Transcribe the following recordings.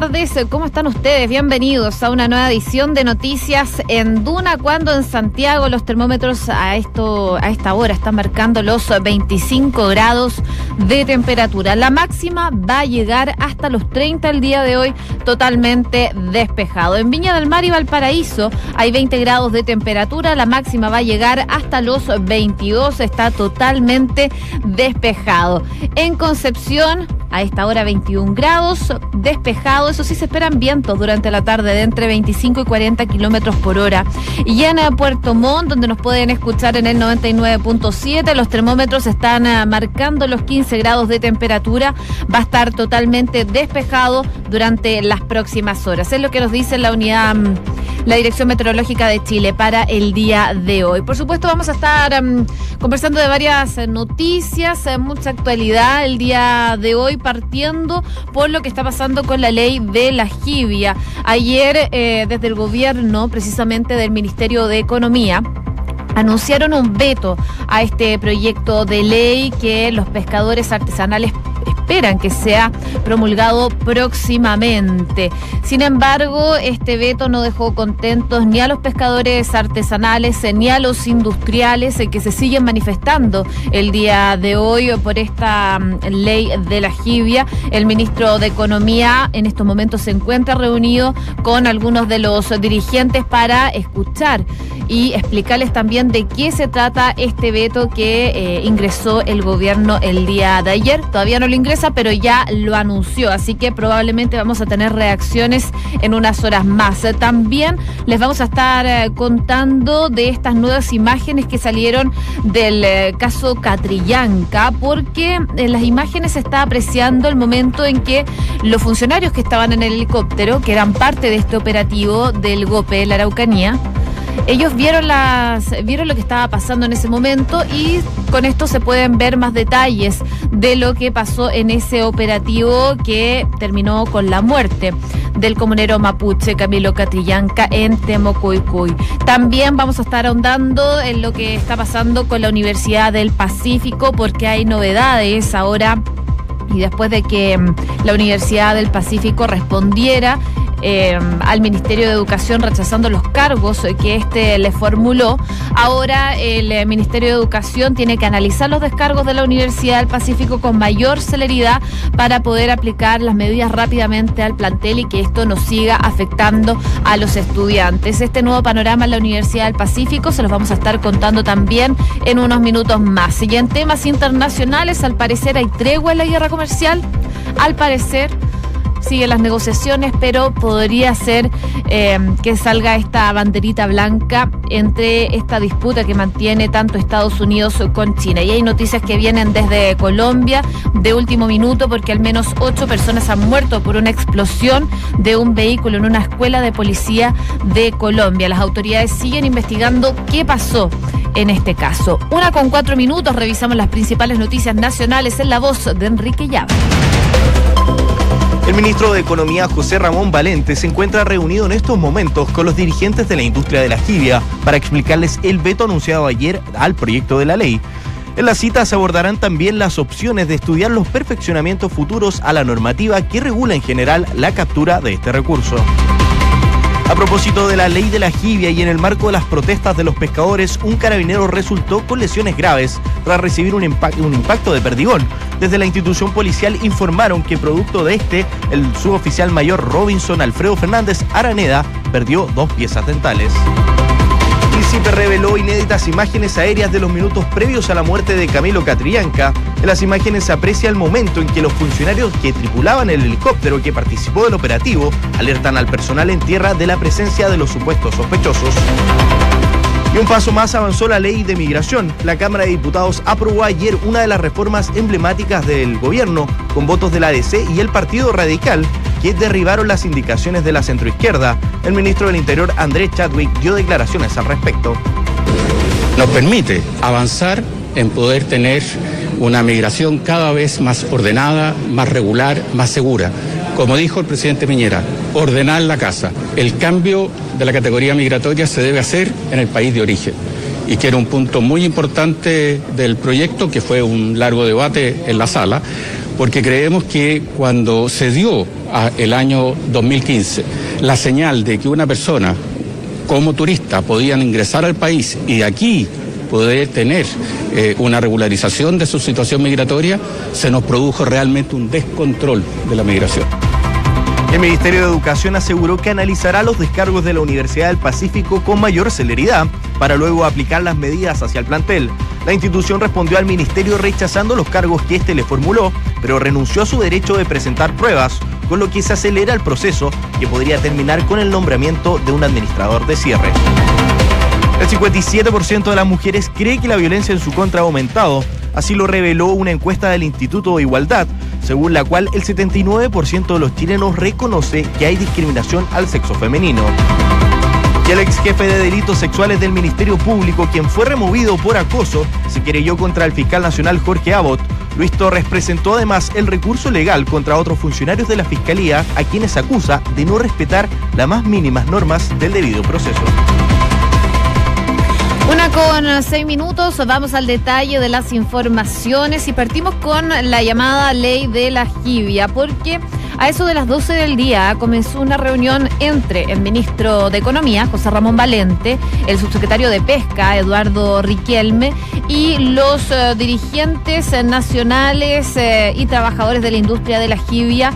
tardes. ¿Cómo están ustedes? Bienvenidos a una nueva edición de Noticias en Duna, cuando en Santiago los termómetros a esto a esta hora están marcando los 25 grados de temperatura. La máxima va a llegar hasta los 30 el día de hoy, totalmente despejado. En Viña del Mar y Valparaíso hay 20 grados de temperatura, la máxima va a llegar hasta los 22, está totalmente despejado. En Concepción a esta hora 21 grados, despejado. Eso sí, se esperan vientos durante la tarde de entre 25 y 40 kilómetros por hora. Y en Puerto Montt, donde nos pueden escuchar en el 99.7, los termómetros están ah, marcando los 15 grados de temperatura. Va a estar totalmente despejado durante las próximas horas. Es lo que nos dice la unidad mm, la Dirección Meteorológica de Chile para el día de hoy. Por supuesto, vamos a estar mm, conversando de varias eh, noticias, eh, mucha actualidad el día de hoy, partiendo por lo que está pasando con la ley de la jibia. Ayer, eh, desde el gobierno, precisamente del Ministerio de Economía, anunciaron un veto a este proyecto de ley que los pescadores artesanales esperan que sea promulgado próximamente. Sin embargo, este veto no dejó contentos ni a los pescadores artesanales ni a los industriales que se siguen manifestando el día de hoy por esta mm, ley de la jibia. El ministro de Economía en estos momentos se encuentra reunido con algunos de los dirigentes para escuchar y explicarles también de qué se trata este veto que eh, ingresó el gobierno el día de ayer. Todavía no lo pero ya lo anunció, así que probablemente vamos a tener reacciones en unas horas más. También les vamos a estar eh, contando de estas nuevas imágenes que salieron del eh, caso Catrillanca, porque en las imágenes se está apreciando el momento en que los funcionarios que estaban en el helicóptero, que eran parte de este operativo del GOPE, la Araucanía, ellos vieron las vieron lo que estaba pasando en ese momento y con esto se pueden ver más detalles de lo que pasó en ese operativo que terminó con la muerte del comunero mapuche Camilo Catrillanca en Temocoicuy. También vamos a estar ahondando en lo que está pasando con la Universidad del Pacífico porque hay novedades ahora y después de que mm, la Universidad del Pacífico respondiera eh, al Ministerio de Educación rechazando los cargos que éste le formuló. Ahora el eh, Ministerio de Educación tiene que analizar los descargos de la Universidad del Pacífico con mayor celeridad para poder aplicar las medidas rápidamente al plantel y que esto no siga afectando a los estudiantes. Este nuevo panorama en la Universidad del Pacífico se los vamos a estar contando también en unos minutos más. Y en temas internacionales, al parecer hay tregua en la guerra comercial. Al parecer, siguen las negociaciones, pero podría ser eh, que salga esta banderita blanca entre esta disputa que mantiene tanto Estados Unidos con China. Y hay noticias que vienen desde Colombia de último minuto porque al menos ocho personas han muerto por una explosión de un vehículo en una escuela de policía de Colombia. Las autoridades siguen investigando qué pasó en este caso. Una con cuatro minutos, revisamos las principales noticias nacionales en la voz de Enrique Llave. El ministro de Economía José Ramón Valente se encuentra reunido en estos momentos con los dirigentes de la industria de la jibia para explicarles el veto anunciado ayer al proyecto de la ley. En la cita se abordarán también las opciones de estudiar los perfeccionamientos futuros a la normativa que regula en general la captura de este recurso. A propósito de la ley de la jibia y en el marco de las protestas de los pescadores, un carabinero resultó con lesiones graves tras recibir un, un impacto de perdigón. Desde la institución policial informaron que producto de este, el suboficial mayor Robinson Alfredo Fernández Araneda perdió dos piezas dentales. Príncipe reveló inéditas imágenes aéreas de los minutos previos a la muerte de Camilo Catrillanca. En las imágenes se aprecia el momento en que los funcionarios que tripulaban el helicóptero que participó del operativo alertan al personal en tierra de la presencia de los supuestos sospechosos. Y un paso más avanzó la ley de migración. La Cámara de Diputados aprobó ayer una de las reformas emblemáticas del gobierno, con votos de la ADC y el Partido Radical, que derribaron las indicaciones de la centroizquierda. El ministro del Interior, Andrés Chadwick, dio declaraciones al respecto. Nos permite avanzar en poder tener una migración cada vez más ordenada, más regular, más segura como dijo el presidente Piñera, ordenar la casa. El cambio de la categoría migratoria se debe hacer en el país de origen y que era un punto muy importante del proyecto, que fue un largo debate en la sala, porque creemos que cuando se dio el año 2015 la señal de que una persona como turista podían ingresar al país y aquí poder tener eh, una regularización de su situación migratoria, se nos produjo realmente un descontrol de la migración. El Ministerio de Educación aseguró que analizará los descargos de la Universidad del Pacífico con mayor celeridad para luego aplicar las medidas hacia el plantel. La institución respondió al ministerio rechazando los cargos que éste le formuló, pero renunció a su derecho de presentar pruebas, con lo que se acelera el proceso que podría terminar con el nombramiento de un administrador de cierre. El 57% de las mujeres cree que la violencia en su contra ha aumentado. Así lo reveló una encuesta del Instituto de Igualdad, según la cual el 79% de los chilenos reconoce que hay discriminación al sexo femenino. Y el ex jefe de delitos sexuales del Ministerio Público, quien fue removido por acoso, se querelló contra el fiscal nacional Jorge Abbott. Luis Torres presentó además el recurso legal contra otros funcionarios de la Fiscalía, a quienes acusa de no respetar las más mínimas normas del debido proceso. Una con seis minutos, vamos al detalle de las informaciones y partimos con la llamada ley de la jibia, porque a eso de las 12 del día comenzó una reunión entre el ministro de Economía, José Ramón Valente, el subsecretario de Pesca, Eduardo Riquelme, y los eh, dirigentes nacionales eh, y trabajadores de la industria de la jibia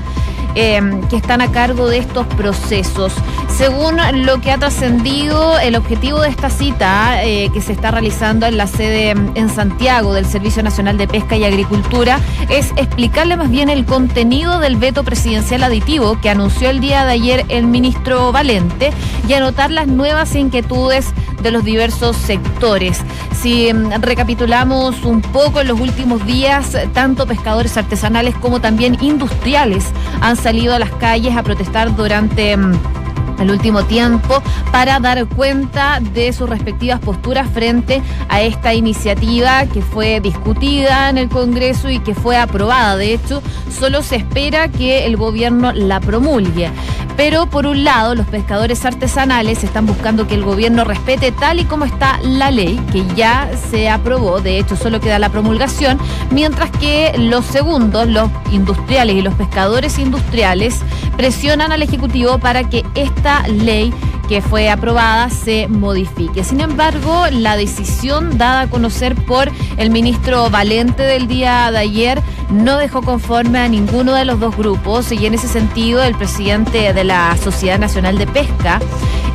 Em, que están a cargo de estos procesos. Según lo que ha trascendido, el objetivo de esta cita eh, que se está realizando en la sede em, en Santiago del Servicio Nacional de Pesca y Agricultura es explicarle más bien el contenido del veto presidencial aditivo que anunció el día de ayer el ministro Valente y anotar las nuevas inquietudes de los diversos sectores. Si em, recapitulamos un poco en los últimos días, tanto pescadores artesanales como también industriales han salido a las calles a protestar durante mm, el último tiempo para dar cuenta de sus respectivas posturas frente a esta iniciativa que fue discutida en el Congreso y que fue aprobada. De hecho, solo se espera que el gobierno la promulgue. Pero por un lado, los pescadores artesanales están buscando que el gobierno respete tal y como está la ley, que ya se aprobó, de hecho solo queda la promulgación, mientras que los segundos, los industriales y los pescadores industriales, presionan al Ejecutivo para que esta ley que fue aprobada se modifique. Sin embargo, la decisión dada a conocer por el ministro Valente del día de ayer no dejó conforme a ninguno de los dos grupos y en ese sentido el presidente de la Sociedad Nacional de Pesca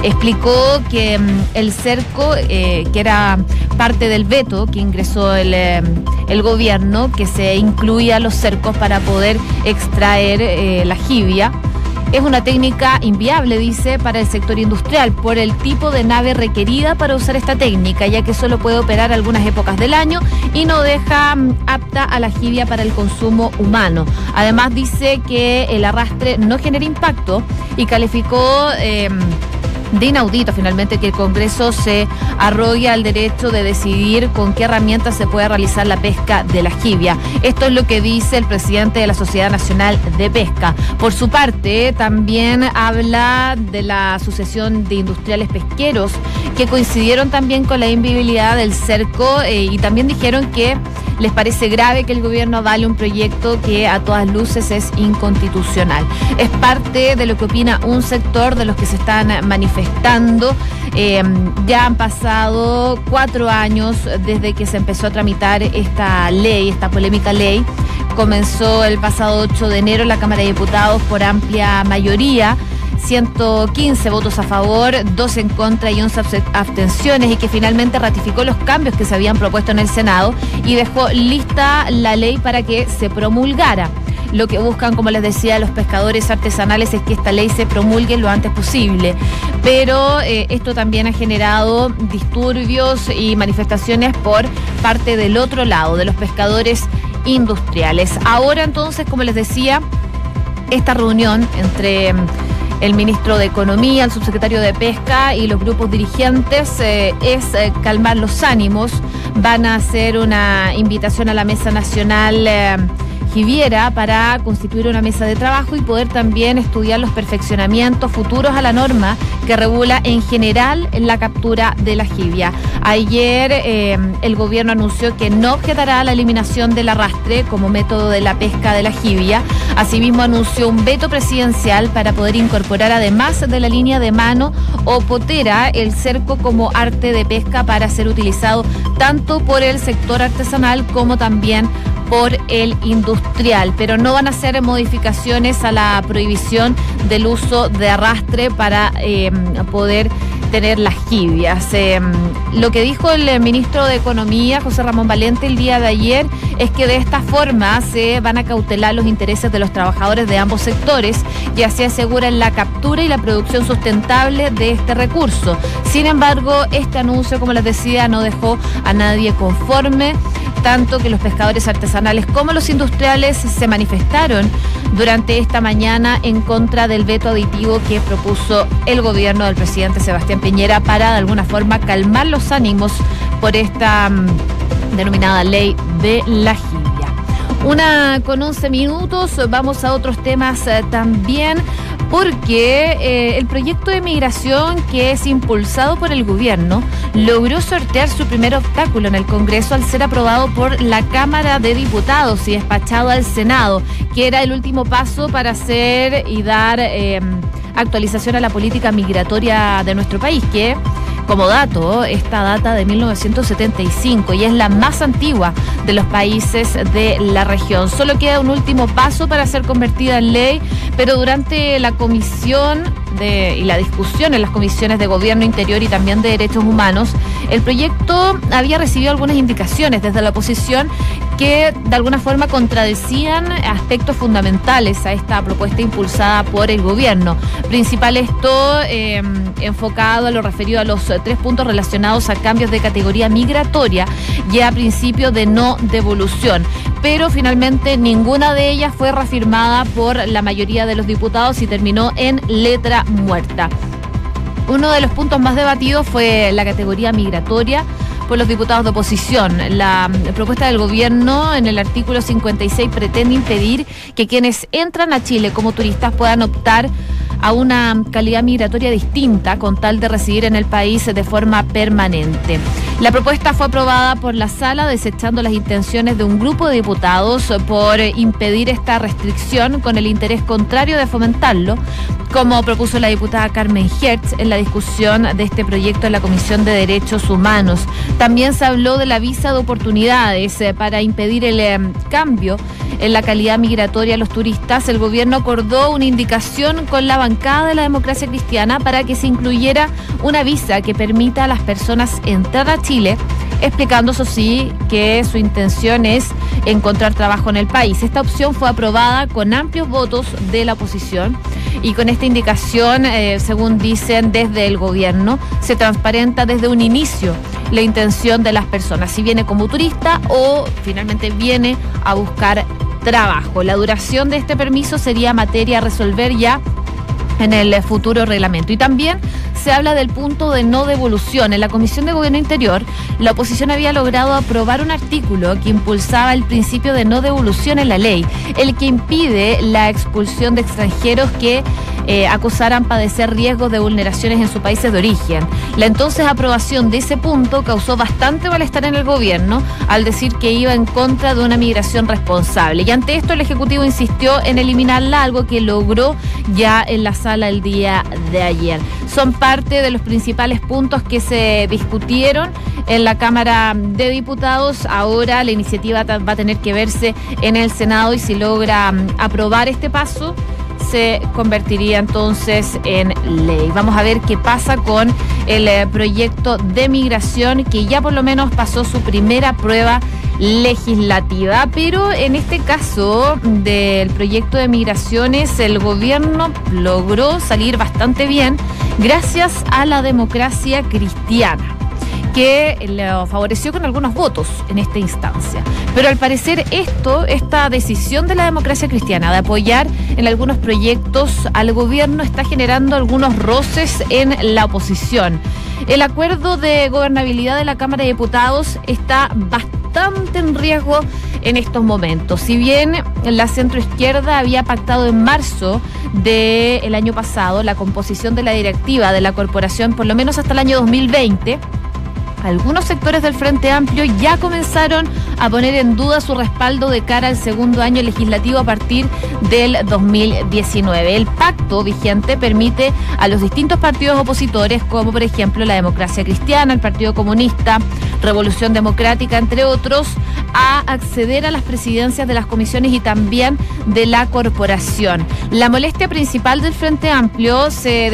explicó que mm, el cerco, eh, que era parte del veto que ingresó el, eh, el, gobierno, que se incluía los cercos para poder extraer eh, la jibia, es una técnica inviable, dice, para el sector industrial por el tipo de nave requerida para usar esta técnica, ya que solo puede operar algunas épocas del año y no deja mm, apta a la jibia para el consumo humano. Además dice que el arrastre no genera impacto y calificó... Em, de inaudito finalmente que el Congreso se arrogue al derecho de decidir con qué herramientas se puede realizar la pesca de la jibia. Esto es lo que dice el presidente de la Sociedad Nacional de Pesca. Por su parte, también habla de la Asociación de Industriales Pesqueros, que coincidieron también con la inviabilidad del cerco eh, y también dijeron que les parece grave que el gobierno avale un proyecto que a todas luces es inconstitucional. Es parte de lo que opina un sector de los que se están manifestando. Em, ya han pasado cuatro años desde que se empezó a tramitar esta ley, esta polémica ley. Comenzó el pasado 8 de enero en la Cámara de Diputados por amplia mayoría. 115 votos a favor, 2 en contra y 11 abstenciones y que finalmente ratificó los cambios que se habían propuesto en el Senado y dejó lista la ley para que se promulgara. Lo que buscan, como les decía, los pescadores artesanales es que esta ley se promulgue lo antes posible. Pero eh, esto también ha generado disturbios y manifestaciones por parte del otro lado, de los pescadores industriales. Ahora entonces, como les decía, esta reunión entre el ministro de Economía, el subsecretario de Pesca y los grupos dirigentes eh, es eh, calmar los ánimos. Van a hacer una invitación a la Mesa Nacional. Giviera para constituir una mesa de trabajo y poder también estudiar los perfeccionamientos futuros a la norma que regula en general la captura de la jibia. Ayer eh, el gobierno anunció que no objetará la eliminación del arrastre como método de la pesca de la jibia. Asimismo anunció un veto presidencial para poder incorporar además de la línea de mano o potera el cerco como arte de pesca para ser utilizado tanto por el sector artesanal como también por el industrial, pero no van a hacer modificaciones a la prohibición del uso de arrastre para eh, poder tener las jibias. Eh, lo que dijo el ministro de Economía, José Ramón Valente, el día de ayer, es que de esta forma se van a cautelar los intereses de los trabajadores de ambos sectores y así aseguran la captura y la producción sustentable de este recurso. Sin embargo, este anuncio, como les decía, no dejó a nadie conforme tanto que los pescadores artesanales como los industriales se manifestaron durante esta mañana en contra del veto aditivo que propuso el gobierno del presidente Sebastián Piñera para de alguna forma calmar los ánimos por esta mm, denominada ley de la jibia. Una con 11 minutos, vamos a otros temas eh, también porque eh, el proyecto de migración que es impulsado por el gobierno logró sortear su primer obstáculo en el Congreso al ser aprobado por la Cámara de Diputados y despachado al Senado, que era el último paso para hacer y dar eh, actualización a la política migratoria de nuestro país, que como dato, esta data de 1975 y es la más antigua de los países de la región. Solo queda un último paso para ser convertida en ley, pero durante la comisión y la discusión en las comisiones de Gobierno Interior y también de Derechos Humanos, el proyecto había recibido algunas indicaciones desde la oposición que de alguna forma contradecían aspectos fundamentales a esta propuesta impulsada por el gobierno. Principal esto em, enfocado a lo referido a los tres puntos relacionados a cambios de categoría migratoria y a principio de no devolución. Pero finalmente ninguna de ellas fue reafirmada por la mayoría de los diputados y terminó en letra muerta. Uno de los puntos más debatidos fue la categoría migratoria por los diputados de oposición. La propuesta del gobierno en el artículo 56 pretende impedir que quienes entran a Chile como turistas puedan optar a una calidad migratoria distinta con tal de residir en el país de forma permanente. La propuesta fue aprobada por la sala desechando las intenciones de un grupo de diputados por impedir esta restricción con el interés contrario de fomentarlo, como propuso la diputada Carmen Hertz en la discusión de este proyecto en la Comisión de Derechos Humanos. También se habló de la visa de oportunidades eh, para impedir el eh, cambio en la calidad migratoria a los turistas. El gobierno acordó una indicación con la bancada de la democracia cristiana para que se incluyera una visa que permita a las personas entrar a Chile explicando, eso sí, que su intención es encontrar trabajo en el país. Esta opción fue aprobada con amplios votos de la oposición y con esta indicación, eh, según dicen desde el gobierno, se transparenta desde un inicio la intención de las personas, si viene como turista o finalmente viene a buscar trabajo. La duración de este permiso sería materia a resolver ya en el futuro reglamento. Y también se habla del punto de no devolución. En la Comisión de Gobierno Interior, la oposición había logrado aprobar un artículo que impulsaba el principio de no devolución en la ley, el que impide la expulsión de extranjeros que eh, acusaran padecer riesgos de vulneraciones en sus países de origen. La entonces aprobación de ese punto causó bastante malestar en el gobierno al decir que iba en contra de una migración responsable. Y ante esto el Ejecutivo insistió en eliminarla, algo que logró ya en la sala el día de ayer. Son parte de los principales puntos que se discutieron en la Cámara de Diputados. Ahora la iniciativa va a tener que verse en el Senado y si logra mm, aprobar este paso se convertiría entonces en ley. Vamos a ver qué pasa con el eh, proyecto de migración que ya por lo menos pasó su primera prueba legislativa, pero en este caso del proyecto de migraciones el gobierno logró salir bastante bien gracias a la democracia cristiana que lo favoreció con algunos votos en esta instancia. Pero al parecer esto, esta decisión de la democracia cristiana de apoyar en algunos proyectos al gobierno está generando algunos roces en la oposición. El acuerdo de gobernabilidad de la Cámara de Diputados está bastante en riesgo en estos momentos. Si bien la centroizquierda había pactado en marzo del año pasado la composición de la directiva de la corporación, por lo menos hasta el año 2020, algunos sectores del Frente Amplio ya comenzaron a poner en duda su respaldo de cara al segundo año legislativo a partir del 2019. El pacto vigente permite a los distintos partidos opositores, como por ejemplo la Democracia Cristiana, el Partido Comunista, Revolución Democrática, entre otros, a acceder a las presidencias de las comisiones y también de la corporación. La molestia principal del Frente Amplio se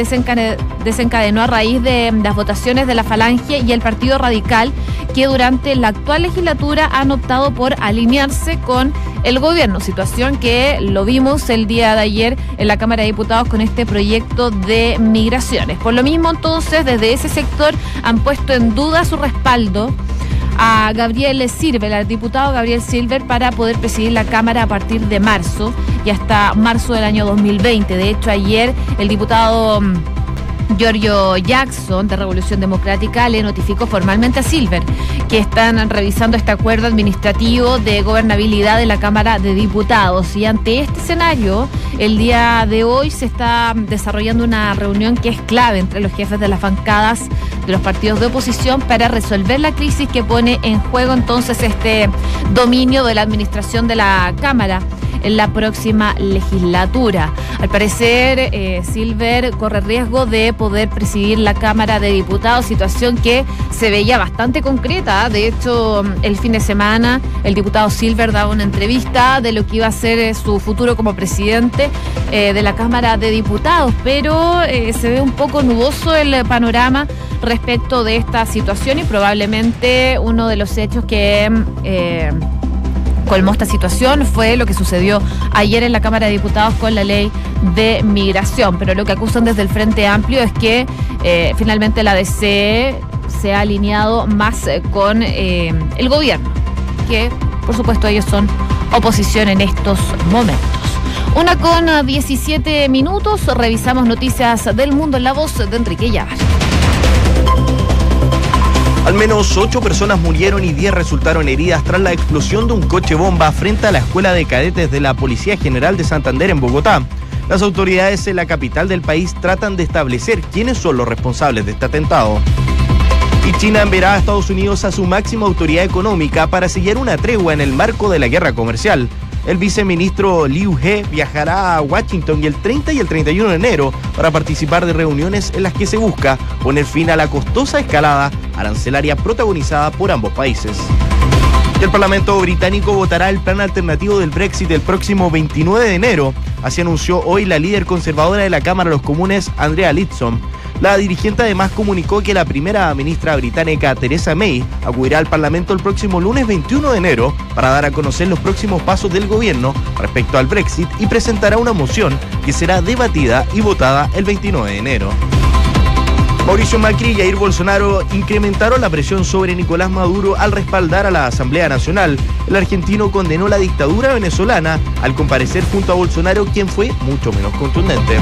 desencadenó a raíz de las votaciones de la Falange y el Partido Radical, que durante la actual legislatura han por alinearse con el gobierno, situación que lo vimos el día de ayer en la Cámara de Diputados con este proyecto de migraciones. Por lo mismo, entonces, desde ese sector han puesto en duda su respaldo a Gabriel Silver, al diputado Gabriel Silver, para poder presidir la Cámara a partir de marzo y hasta marzo del año 2020. De hecho, ayer el diputado mm, Giorgio Jackson de Revolución Democrática le notificó formalmente a Silver que están revisando este acuerdo administrativo de gobernabilidad de la Cámara de Diputados. Y ante este escenario, el día de hoy se está desarrollando una reunión que es clave entre los jefes de las bancadas de los partidos de oposición para resolver la crisis que pone en juego entonces este dominio de la administración de la Cámara en la próxima legislatura. Al parecer, eh, Silver corre riesgo de poder presidir la Cámara de Diputados, situación que se veía bastante concreta. De hecho, el fin de semana el diputado Silver daba una entrevista de lo que iba a ser eh, su futuro como presidente eh, de la Cámara de Diputados, pero se ve un poco nuboso el panorama respecto de esta situación y probablemente uno de los hechos que colmó esta situación fue lo que sucedió ayer en la Cámara de Diputados con la ley de migración. Pero lo que acusan desde el Frente Amplio es que eh, finalmente la DC se ha alineado más eh, con eh, el gobierno, que por supuesto ellos son oposición en estos momentos. Una con 17 minutos, revisamos noticias del mundo en la voz de Enrique Llavar. Al menos ocho personas murieron y diez resultaron heridas tras la explosión de un coche bomba frente a la Escuela de Cadetes de la Policía General de Santander en Bogotá. Las autoridades en la capital del país tratan de establecer quiénes son los responsables de este atentado. Y China enviará a Estados Unidos a su máxima autoridad económica para sellar una tregua en el marco de la guerra comercial. El viceministro Liu He viajará a Washington el 30 y el 31 de enero para participar de reuniones en las que se busca poner fin a la costosa escalada arancelaria protagonizada por ambos países. El Parlamento británico votará el plan alternativo del Brexit el próximo 29 de enero, así anunció hoy la líder conservadora de la Cámara de los Comunes, Andrea Litson. La dirigente además comunicó que la primera ministra británica, Theresa May, acudirá al Parlamento el próximo lunes 21 de enero para dar a conocer los próximos pasos del gobierno respecto al Brexit y presentará una moción que será debatida y votada el 29 de enero. Mauricio Macri y Jair Bolsonaro incrementaron la presión sobre Nicolás Maduro al respaldar a la Asamblea Nacional. El argentino condenó la dictadura venezolana al comparecer junto a Bolsonaro, quien fue mucho menos contundente.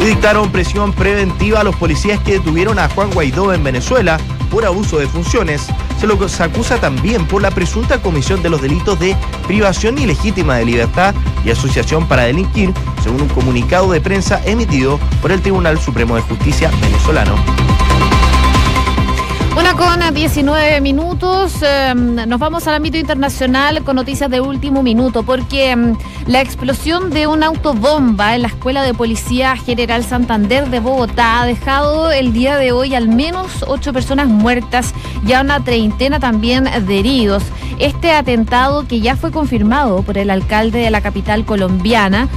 Y dictaron presión preventiva a los policías que detuvieron a Juan Guaidó en Venezuela por abuso de funciones. Se lo acusa también por la presunta comisión de los delitos de privación ilegítima de libertad y asociación para delinquir, según un comunicado de prensa emitido por el Tribunal Supremo de Justicia venezolano. Una con 19 minutos. Em, nos vamos al ámbito internacional con noticias de último minuto, porque em, la explosión de un autobomba en la Escuela de Policía General Santander de Bogotá ha dejado el día de hoy al menos ocho personas muertas y a una treintena también de heridos. Este atentado, que ya fue confirmado por el alcalde de la capital colombiana,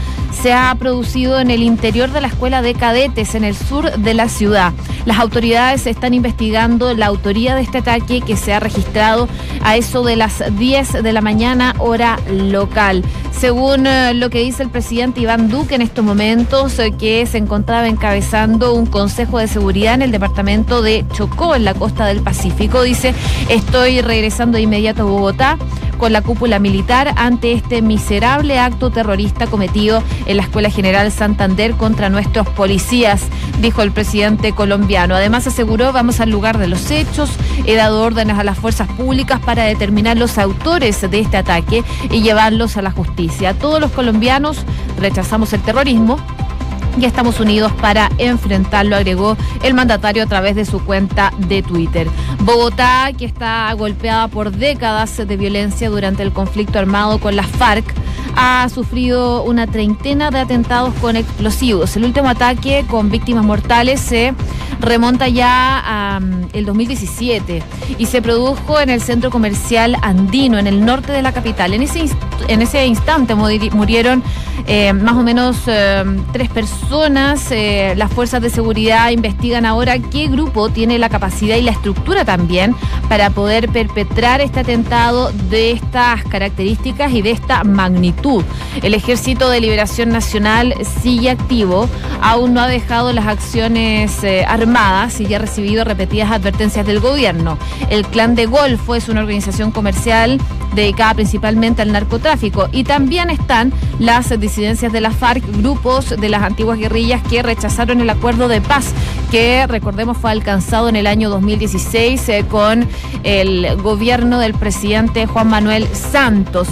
se ha producido en el interior de la escuela de cadetes en el sur de la ciudad. Las autoridades están investigando la autoría de este ataque que se ha registrado a eso de las 10 de la mañana hora local. Según eh, lo que dice el presidente Iván Duque en estos momentos, eh, que se encontraba encabezando un consejo de seguridad en el departamento de Chocó, en la costa del Pacífico, dice, estoy regresando de inmediato a Bogotá con la cúpula militar ante este miserable acto terrorista cometido en la Escuela General Santander contra nuestros policías, dijo el presidente colombiano. Además aseguró, vamos al lugar de los hechos, he dado órdenes a las fuerzas públicas para determinar los autores de este ataque y llevarlos a la justicia. Todos los colombianos rechazamos el terrorismo y estamos unidos para enfrentarlo, agregó el mandatario a través de su cuenta de Twitter. Bogotá, que está golpeada por décadas de violencia durante el conflicto armado con las FARC, ha sufrido una treintena de atentados con explosivos. El último ataque con víctimas mortales se remonta ya a mm, el 2017 y se produjo en el centro comercial andino, en el norte de la capital. En ese, en ese instante murieron eh, más o menos eh, tres personas. Eh, las fuerzas de seguridad investigan ahora qué grupo tiene la capacidad y la estructura también para poder perpetrar este atentado de estas características y de esta magnitud. El Ejército de Liberación Nacional sigue activo, aún no ha dejado las acciones armadas y ya ha recibido repetidas advertencias del gobierno. El Clan de Golfo es una organización comercial dedicada principalmente al narcotráfico y también están las disidencias de la FARC, grupos de las antiguas guerrillas que rechazaron el acuerdo de paz que recordemos fue alcanzado en el año 2016 eh, con el gobierno del presidente Juan Manuel Santos.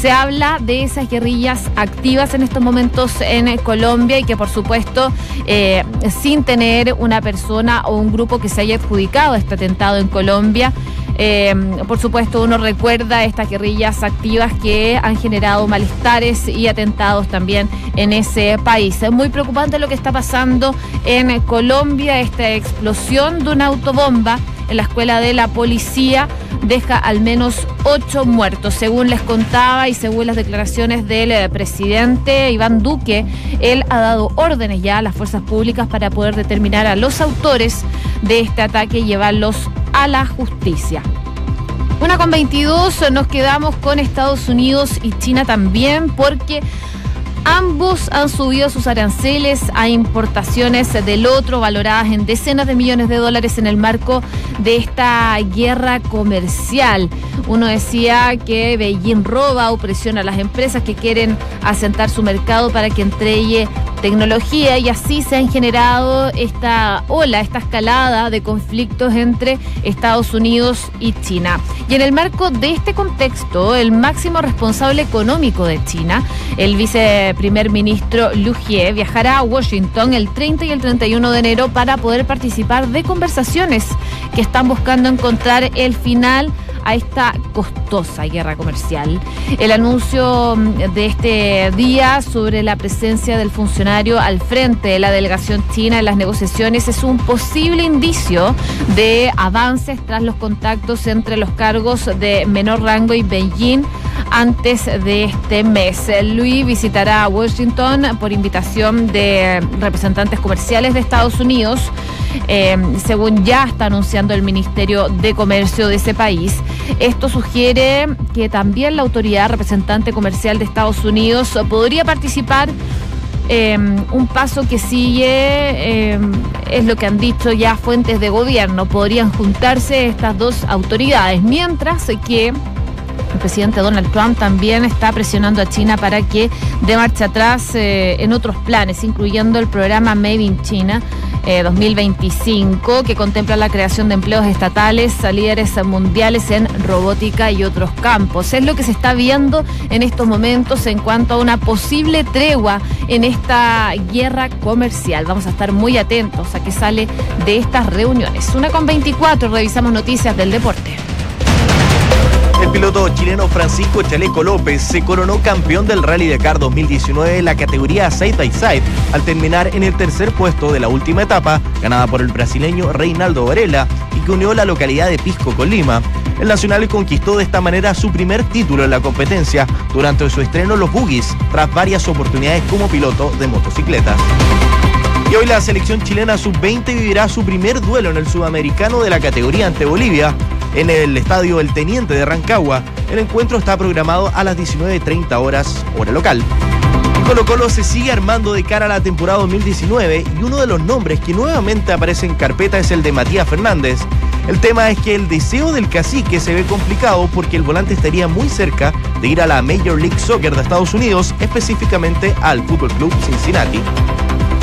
Se habla de esas guerrillas activas en estos momentos en Colombia y que por supuesto eh, sin tener una persona o un grupo que se haya adjudicado este atentado en Colombia, eh, por supuesto, uno recuerda estas guerrillas activas que han generado malestares y atentados también en ese país. Es muy preocupante lo que está pasando en Colombia, esta explosión de una autobomba en la escuela de la policía deja al menos ocho muertos. Según les contaba y según las declaraciones del eh, presidente Iván Duque, él ha dado órdenes ya a las fuerzas públicas para poder determinar a los autores de este ataque y llevarlos a la justicia. Una con 22 nos quedamos con Estados Unidos y China también porque Ambos han subido sus aranceles a importaciones del otro valoradas en decenas de millones de dólares en el marco de esta guerra comercial. Uno decía que Beijing roba o presiona a las empresas que quieren asentar su mercado para que entregue tecnología y así se han generado esta ola, esta escalada de conflictos entre Estados Unidos y China. Y en el marco de este contexto, el máximo responsable económico de China, el viceprimer ministro Lu Jie, viajará a Washington el 30 y el 31 de enero para poder participar de conversaciones que están buscando encontrar el final a esta costosa guerra comercial. El anuncio mm, de este día sobre la presencia del funcionario al frente de la delegación china en las negociaciones es un posible indicio de avances tras los contactos entre los cargos de menor rango y Beijing antes de este mes. Luis visitará Washington por invitación de representantes comerciales de Estados Unidos, eh, según ya está anunciando el Ministerio de Comercio de ese país. Esto sugiere que también la autoridad representante comercial de Estados Unidos podría participar em, un paso que sigue, em, es lo que han dicho ya fuentes de gobierno, podrían juntarse estas dos autoridades, mientras que el presidente Donald Trump también está presionando a China para que dé marcha atrás eh, en otros planes, incluyendo el programa Made in China 2025, eh, que contempla la creación de empleos estatales a líderes mundiales en robótica y otros campos. Es lo que se está viendo en estos momentos en cuanto a una posible tregua en esta guerra comercial. Vamos a estar muy atentos a qué sale de estas reuniones. Una con 24, revisamos noticias del deporte. Piloto chileno Francisco Chaleco López se coronó campeón del Rally Dakar 2019 en la categoría Side by Side al terminar en el tercer puesto de la última etapa, ganada por el brasileño Reinaldo Varela y que unió la localidad de Pisco con Lima. El Nacional conquistó de esta manera su primer título en la competencia durante su estreno Los Boogies, tras varias oportunidades como piloto de motocicletas. Y hoy la selección chilena sub-20 vivirá su primer duelo en el sudamericano de la categoría ante Bolivia en el estadio El Teniente de Rancagua. El encuentro está programado a las 19.30 horas, hora local. Colo Colo se sigue armando de cara a la temporada 2019 y uno de los nombres que nuevamente aparece en carpeta es el de Matías Fernández. El tema es que el deseo del cacique se ve complicado porque el volante estaría muy cerca de ir a la Major League Soccer de Estados Unidos, específicamente al Fútbol Club Cincinnati,